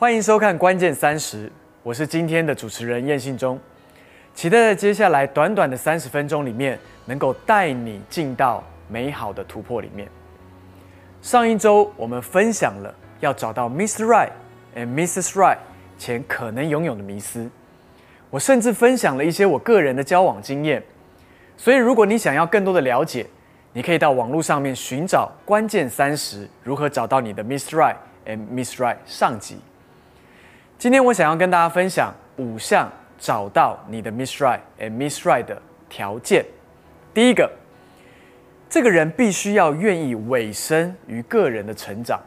欢迎收看《关键三十》，我是今天的主持人燕信忠，期待在接下来短短的三十分钟里面，能够带你进到美好的突破里面。上一周我们分享了要找到 Mr. Right and Mrs. Right 前可能拥有的迷思，我甚至分享了一些我个人的交往经验。所以，如果你想要更多的了解，你可以到网络上面寻找《关键三十》如何找到你的 Mr. Right and Miss Right 上集。今天我想要跟大家分享五项找到你的 Miss Right and Miss Right 的条件。第一个，这个人必须要愿意委身于个人的成长。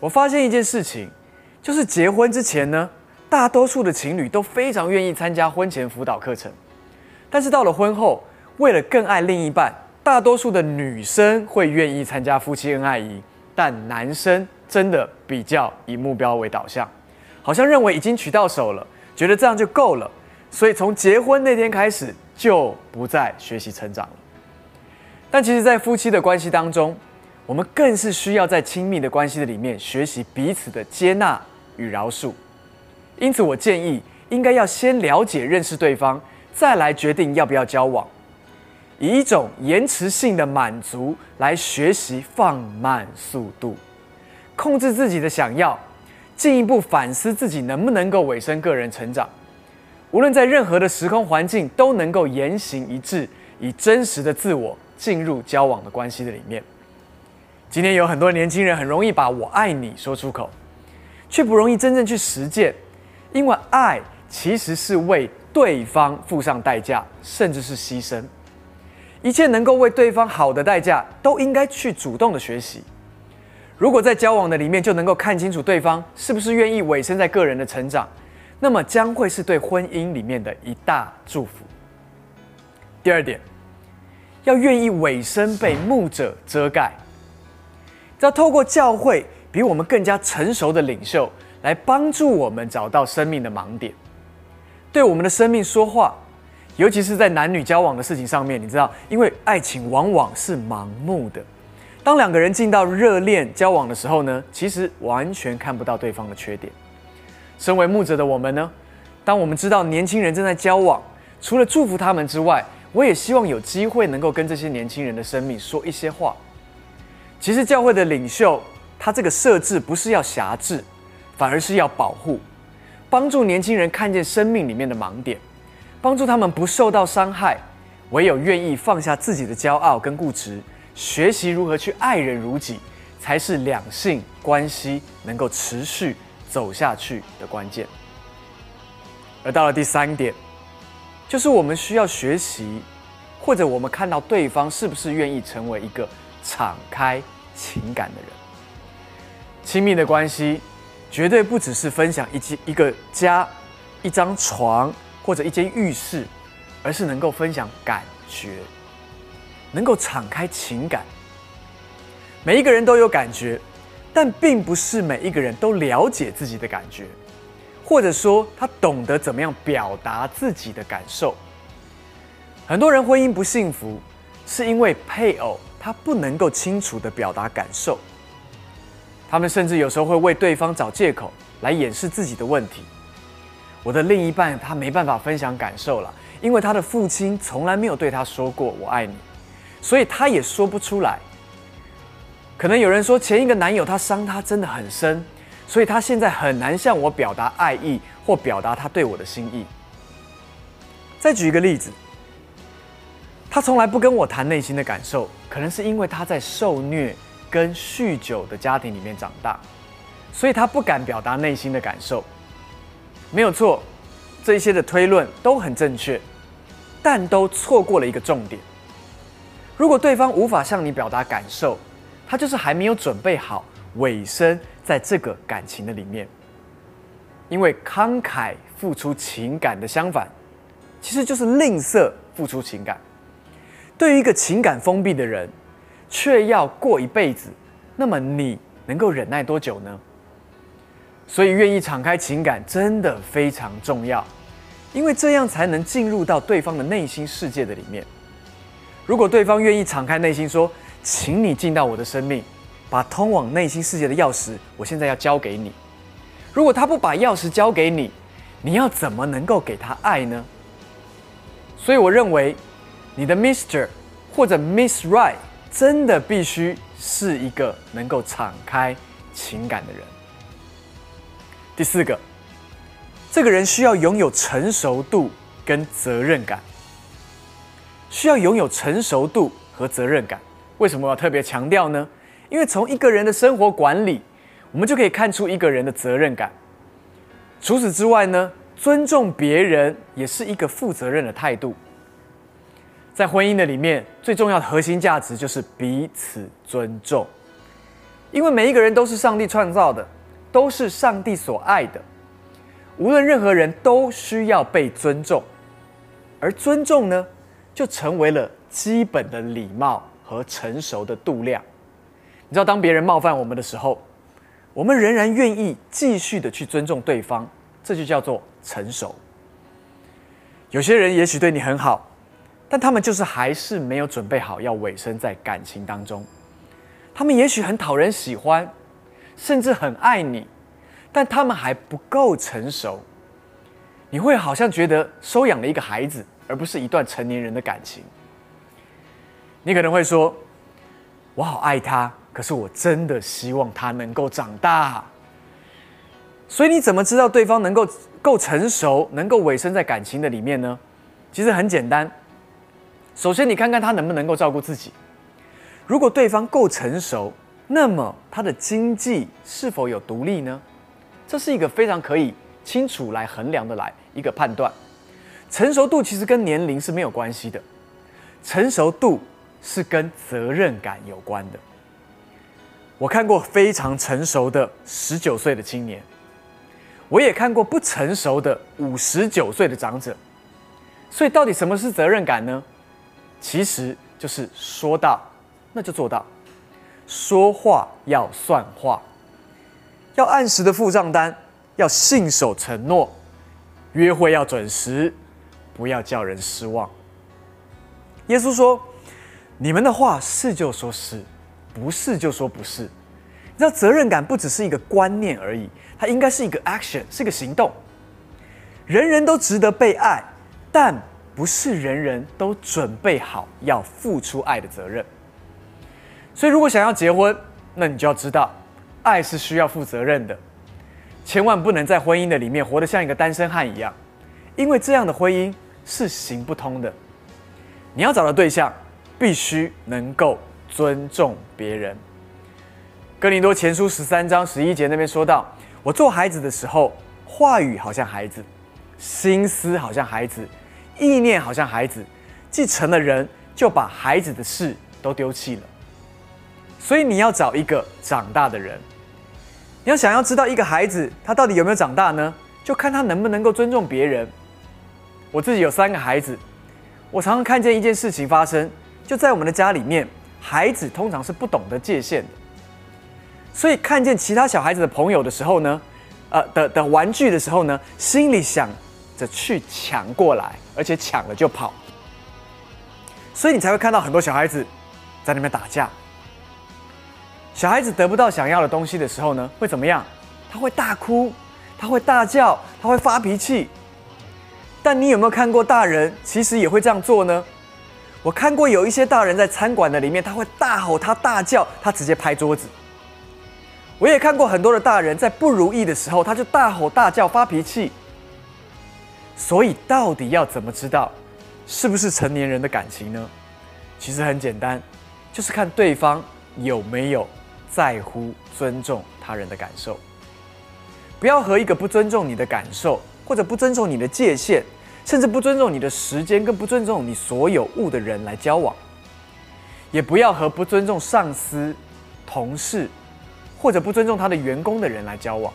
我发现一件事情，就是结婚之前呢，大多数的情侣都非常愿意参加婚前辅导课程，但是到了婚后，为了更爱另一半，大多数的女生会愿意参加夫妻恩爱营，但男生真的比较以目标为导向。好像认为已经娶到手了，觉得这样就够了，所以从结婚那天开始就不再学习成长了。但其实，在夫妻的关系当中，我们更是需要在亲密的关系的里面学习彼此的接纳与饶恕。因此，我建议应该要先了解认识对方，再来决定要不要交往，以一种延迟性的满足来学习放慢速度，控制自己的想要。进一步反思自己能不能够委身个人成长，无论在任何的时空环境都能够言行一致，以真实的自我进入交往的关系的里面。今天有很多年轻人很容易把我爱你说出口，却不容易真正去实践，因为爱其实是为对方付上代价，甚至是牺牲。一切能够为对方好的代价，都应该去主动的学习。如果在交往的里面就能够看清楚对方是不是愿意委身在个人的成长，那么将会是对婚姻里面的一大祝福。第二点，要愿意委身被牧者遮盖，要透过教会比我们更加成熟的领袖来帮助我们找到生命的盲点，对我们的生命说话，尤其是在男女交往的事情上面，你知道，因为爱情往往是盲目的。当两个人进到热恋交往的时候呢，其实完全看不到对方的缺点。身为牧者的我们呢，当我们知道年轻人正在交往，除了祝福他们之外，我也希望有机会能够跟这些年轻人的生命说一些话。其实教会的领袖，他这个设置不是要辖制，反而是要保护，帮助年轻人看见生命里面的盲点，帮助他们不受到伤害。唯有愿意放下自己的骄傲跟固执。学习如何去爱人如己，才是两性关系能够持续走下去的关键。而到了第三点，就是我们需要学习，或者我们看到对方是不是愿意成为一个敞开情感的人。亲密的关系绝对不只是分享一间一个家、一张床或者一间浴室，而是能够分享感觉。能够敞开情感，每一个人都有感觉，但并不是每一个人都了解自己的感觉，或者说他懂得怎么样表达自己的感受。很多人婚姻不幸福，是因为配偶他不能够清楚的表达感受，他们甚至有时候会为对方找借口来掩饰自己的问题。我的另一半他没办法分享感受了，因为他的父亲从来没有对他说过“我爱你”。所以他也说不出来。可能有人说前一个男友他伤他真的很深，所以他现在很难向我表达爱意或表达他对我的心意。再举一个例子，他从来不跟我谈内心的感受，可能是因为他在受虐跟酗酒的家庭里面长大，所以他不敢表达内心的感受。没有错，这些的推论都很正确，但都错过了一个重点。如果对方无法向你表达感受，他就是还没有准备好尾声在这个感情的里面。因为慷慨付出情感的相反，其实就是吝啬付出情感。对于一个情感封闭的人，却要过一辈子，那么你能够忍耐多久呢？所以，愿意敞开情感真的非常重要，因为这样才能进入到对方的内心世界的里面。如果对方愿意敞开内心说：“请你进到我的生命，把通往内心世界的钥匙，我现在要交给你。”如果他不把钥匙交给你，你要怎么能够给他爱呢？所以我认为，你的 Mister 或者 Miss Right 真的必须是一个能够敞开情感的人。第四个，这个人需要拥有成熟度跟责任感，需要拥有成熟度和责任感。为什么要特别强调呢？因为从一个人的生活管理，我们就可以看出一个人的责任感。除此之外呢，尊重别人也是一个负责任的态度。在婚姻的里面，最重要的核心价值就是彼此尊重。因为每一个人都是上帝创造的，都是上帝所爱的。无论任何人都需要被尊重，而尊重呢，就成为了基本的礼貌和成熟的度量。你知道，当别人冒犯我们的时候，我们仍然愿意继续的去尊重对方，这就叫做成熟。有些人也许对你很好，但他们就是还是没有准备好要委身在感情当中。他们也许很讨人喜欢，甚至很爱你，但他们还不够成熟。你会好像觉得收养了一个孩子，而不是一段成年人的感情。你可能会说：“我好爱他。”可是我真的希望他能够长大，所以你怎么知道对方能够够成熟，能够委身在感情的里面呢？其实很简单，首先你看看他能不能够照顾自己。如果对方够成熟，那么他的经济是否有独立呢？这是一个非常可以清楚来衡量的来一个判断。成熟度其实跟年龄是没有关系的，成熟度是跟责任感有关的。我看过非常成熟的十九岁的青年，我也看过不成熟的五十九岁的长者。所以，到底什么是责任感呢？其实就是说到那就做到，说话要算话，要按时的付账单，要信守承诺，约会要准时，不要叫人失望。耶稣说：“你们的话是就说是。”不是就说不是，你知道责任感不只是一个观念而已，它应该是一个 action，是个行动。人人都值得被爱，但不是人人都准备好要付出爱的责任。所以，如果想要结婚，那你就要知道，爱是需要负责任的，千万不能在婚姻的里面活得像一个单身汉一样，因为这样的婚姻是行不通的。你要找的对象，必须能够。尊重别人。哥林多前书十三章十一节那边说到：“我做孩子的时候，话语好像孩子，心思好像孩子，意念好像孩子。既成了人，就把孩子的事都丢弃了。”所以你要找一个长大的人。你要想要知道一个孩子他到底有没有长大呢？就看他能不能够尊重别人。我自己有三个孩子，我常常看见一件事情发生，就在我们的家里面。孩子通常是不懂得界限的，所以看见其他小孩子的朋友的时候呢，呃的的玩具的时候呢，心里想着去抢过来，而且抢了就跑，所以你才会看到很多小孩子在那边打架。小孩子得不到想要的东西的时候呢，会怎么样？他会大哭，他会大叫，他会发脾气。但你有没有看过大人其实也会这样做呢？我看过有一些大人在餐馆的里面，他会大吼，他大叫，他直接拍桌子。我也看过很多的大人在不如意的时候，他就大吼大叫发脾气。所以到底要怎么知道是不是成年人的感情呢？其实很简单，就是看对方有没有在乎尊重他人的感受。不要和一个不尊重你的感受或者不尊重你的界限。甚至不尊重你的时间，跟不尊重你所有物的人来交往，也不要和不尊重上司、同事或者不尊重他的员工的人来交往，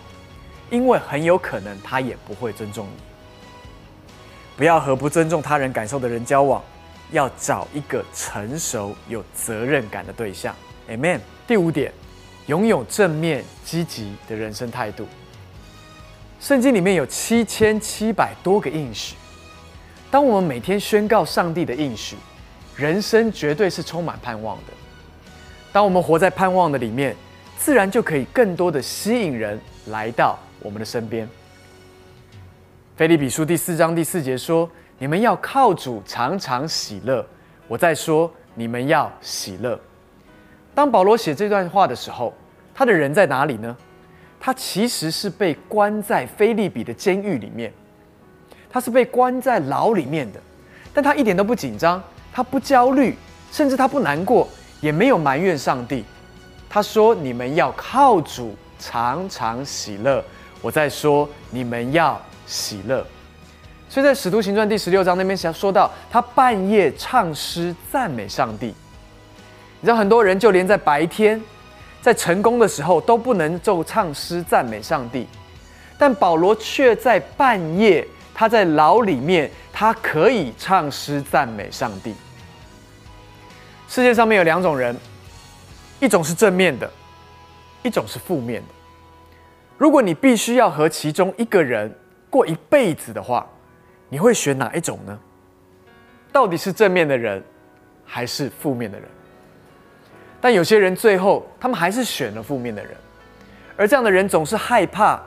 因为很有可能他也不会尊重你。不要和不尊重他人感受的人交往，要找一个成熟、有责任感的对象。Amen。第五点，拥有正面积极的人生态度。圣经里面有七千七百多个应许。当我们每天宣告上帝的应许，人生绝对是充满盼望的。当我们活在盼望的里面，自然就可以更多的吸引人来到我们的身边。菲利比书第四章第四节说：“你们要靠主常常喜乐。”我在说，你们要喜乐。当保罗写这段话的时候，他的人在哪里呢？他其实是被关在菲利比的监狱里面，他是被关在牢里面的，但他一点都不紧张，他不焦虑，甚至他不难过，也没有埋怨上帝。他说：“你们要靠主常常喜乐。”我在说，你们要喜乐。所以在《使徒行传》第十六章那边想说到，他半夜唱诗赞美上帝。你知道很多人就连在白天，在成功的时候都不能奏唱诗赞美上帝，但保罗却在半夜，他在牢里面，他可以唱诗赞美上帝。世界上面有两种人，一种是正面的，一种是负面的。如果你必须要和其中一个人过一辈子的话，你会选哪一种呢？到底是正面的人，还是负面的人？但有些人最后他们还是选了负面的人，而这样的人总是害怕、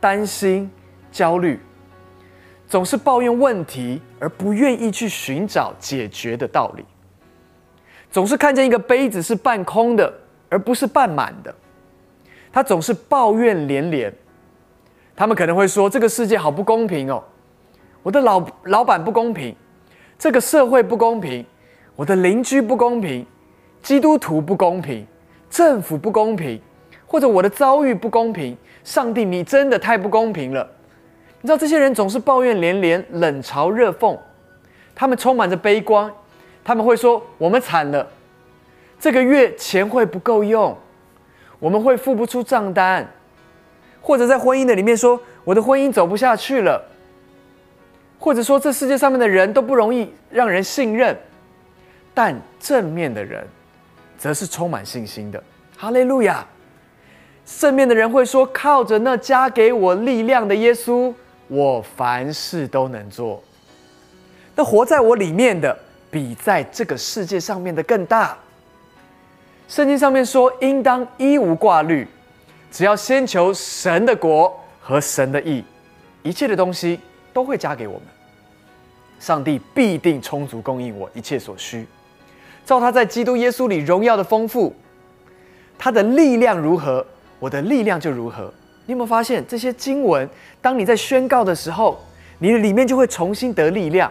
担心、焦虑，总是抱怨问题，而不愿意去寻找解决的道理。总是看见一个杯子是半空的，而不是半满的。他总是抱怨连连。他们可能会说：“这个世界好不公平哦。”我的老老板不公平，这个社会不公平，我的邻居不公平，基督徒不公平，政府不公平，或者我的遭遇不公平。上帝，你真的太不公平了！你知道这些人总是抱怨连连，冷嘲热讽，他们充满着悲观，他们会说：“我们惨了，这个月钱会不够用，我们会付不出账单。”或者在婚姻的里面说：“我的婚姻走不下去了。”或者说，这世界上面的人都不容易让人信任，但正面的人，则是充满信心的。哈利路亚！正面的人会说：“靠着那加给我力量的耶稣，我凡事都能做。”那活在我里面的，比在这个世界上面的更大。圣经上面说：“应当一无挂虑，只要先求神的国和神的义，一切的东西都会加给我们。”上帝必定充足供应我一切所需，照他在基督耶稣里荣耀的丰富，他的力量如何，我的力量就如何。你有没有发现这些经文？当你在宣告的时候，你的里面就会重新得力量。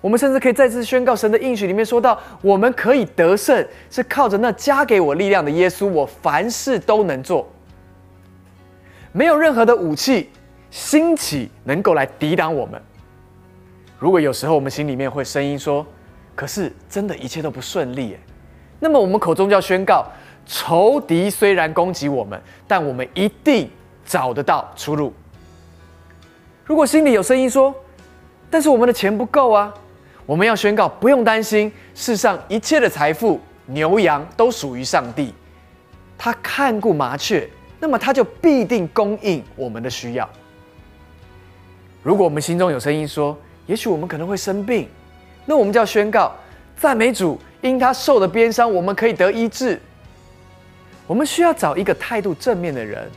我们甚至可以再次宣告神的应许里面说到，我们可以得胜，是靠着那加给我力量的耶稣，我凡事都能做。没有任何的武器兴起能够来抵挡我们。如果有时候我们心里面会声音说：“可是真的一切都不顺利。”那么我们口中就要宣告：仇敌虽然攻击我们，但我们一定找得到出路。如果心里有声音说：“但是我们的钱不够啊！”我们要宣告：不用担心，世上一切的财富、牛羊都属于上帝。他看顾麻雀，那么他就必定供应我们的需要。如果我们心中有声音说，也许我们可能会生病，那我们就要宣告赞美主，因他受的鞭伤，我们可以得医治。我们需要找一个态度正面的人。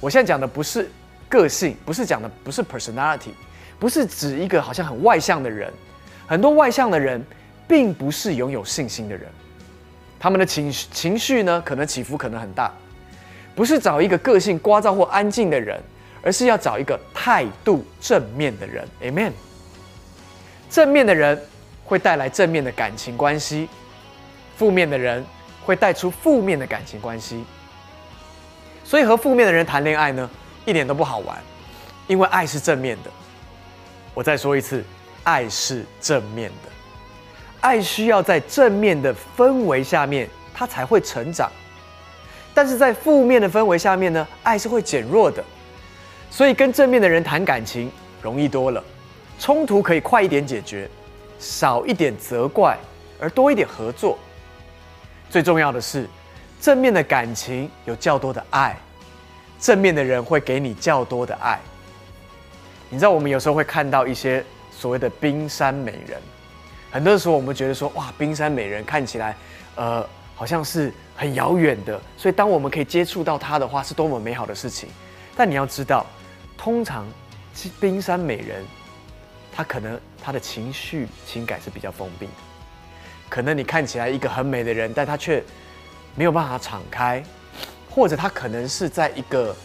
我现在讲的不是个性，不是讲的不是 personality，不是指一个好像很外向的人。很多外向的人并不是拥有信心的人，他们的情绪情绪呢，可能起伏可能很大。不是找一个个性聒噪或安静的人，而是要找一个态度正面的人。Amen。正面的人会带来正面的感情关系，负面的人会带出负面的感情关系。所以和负面的人谈恋爱呢，一点都不好玩，因为爱是正面的。我再说一次，爱是正面的，爱需要在正面的氛围下面，它才会成长。但是在负面的氛围下面呢，爱是会减弱的。所以跟正面的人谈感情容易多了。冲突可以快一点解决，少一点责怪，而多一点合作。最重要的是，正面的感情有较多的爱，正面的人会给你较多的爱。你知道，我们有时候会看到一些所谓的冰山美人，很多时候我们觉得说，哇，冰山美人看起来，呃，好像是很遥远的，所以当我们可以接触到她的话，是多么美好的事情。但你要知道，通常冰山美人，他可能他的情绪情感是比较封闭，可能你看起来一个很美的人，但他却没有办法敞开，或者他可能是在一个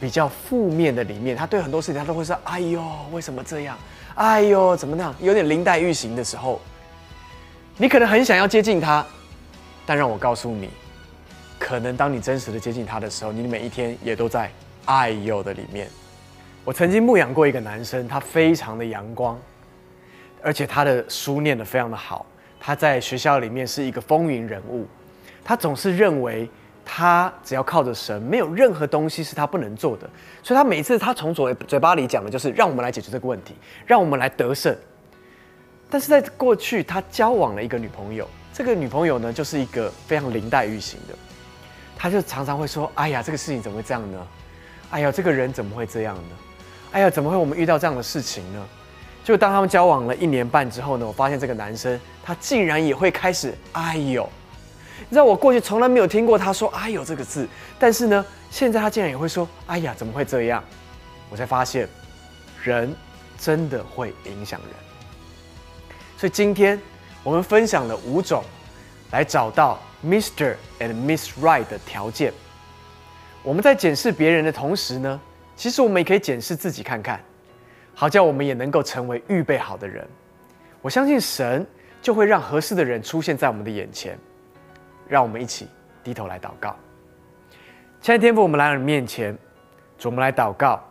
比较负面的里面，他对很多事情他都会说：“哎呦，为什么这样？哎呦，怎么那样？”有点林黛玉型的时候，你可能很想要接近他，但让我告诉你。可能当你真实的接近他的时候，你每一天也都在哎呦的里面。我曾经牧养过一个男生，他非常的阳光，而且他的书念的非常的好。他在学校里面是一个风云人物，他总是认为他只要靠着神，没有任何东西是他不能做的。所以他每次他从嘴嘴巴里讲的就是让我们来解决这个问题，让我们来得胜。但是在过去，他交往了一个女朋友，这个女朋友呢，就是一个非常林黛玉型的。他就常常会说：“哎呀，这个事情怎么会这样呢？哎呀，这个人怎么会这样呢？哎呀，怎么会我们遇到这样的事情呢？”就当他们交往了一年半之后呢，我发现这个男生他竟然也会开始“哎呦”，你知道我过去从来没有听过他说“哎呦”这个字，但是呢，现在他竟然也会说“哎呀，怎么会这样？”我才发现，人真的会影响人。所以今天我们分享了五种，来找到。Mister and Miss Right 的条件，我们在检视别人的同时呢，其实我们也可以检视自己看看，好叫我们也能够成为预备好的人。我相信神就会让合适的人出现在我们的眼前。让我们一起低头来祷告。亲爱的天父，我们来到你面前，主，我们来祷告。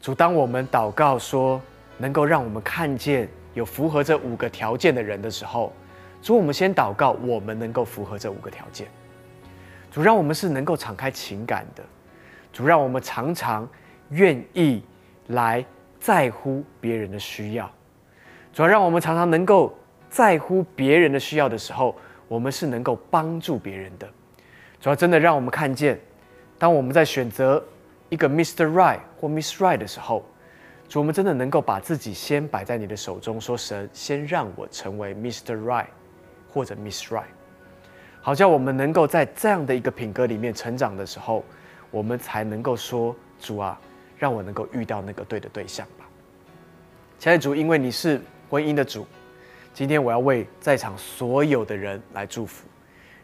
主，当我们祷告说能够让我们看见有符合这五个条件的人的时候，主，我们先祷告，我们能够符合这五个条件。主，让我们是能够敞开情感的。主，让我们常常愿意来在乎别人的需要。主要让我们常常能够在乎别人的需要的时候，我们是能够帮助别人的。主要真的让我们看见，当我们在选择一个 Mr. Right 或 Miss Right 的时候，主，我们真的能够把自己先摆在你的手中，说神，先让我成为 Mr. Right。或者 Miss Right，好叫我们能够在这样的一个品格里面成长的时候，我们才能够说主啊，让我能够遇到那个对的对象吧。亲爱的主，因为你是婚姻的主，今天我要为在场所有的人来祝福，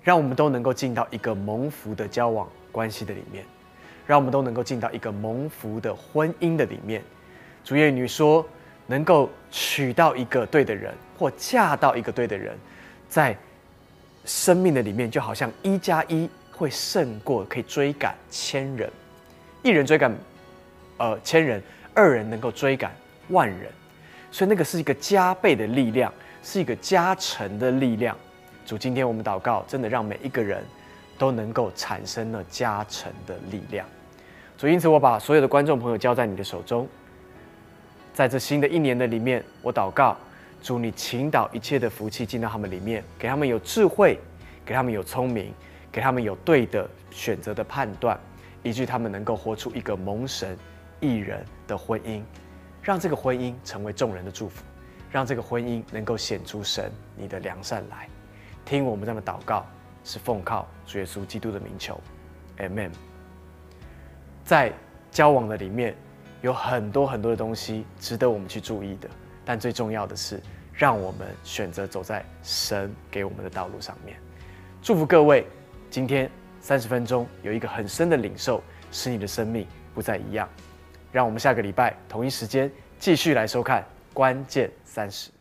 让我们都能够进到一个蒙福的交往关系的里面，让我们都能够进到一个蒙福的婚姻的里面。主耶你说能够娶到一个对的人，或嫁到一个对的人。在生命的里面，就好像一加一会胜过可以追赶千人，一人追赶呃千人，二人能够追赶万人，所以那个是一个加倍的力量，是一个加成的力量。主，今天我们祷告，真的让每一个人都能够产生了加成的力量。主，因此我把所有的观众朋友交在你的手中，在这新的一年的里面，我祷告。主，你倾倒一切的福气进到他们里面，给他们有智慧，给他们有聪明，给他们有对的选择的判断，以致他们能够活出一个蒙神一人的婚姻，让这个婚姻成为众人的祝福，让这个婚姻能够显出神你的良善来。听我们这样的祷告，是奉靠主耶稣基督的名求 mm，。在交往的里面，有很多很多的东西值得我们去注意的。但最重要的是，让我们选择走在神给我们的道路上面。祝福各位，今天三十分钟有一个很深的领受，使你的生命不再一样。让我们下个礼拜同一时间继续来收看关键三十。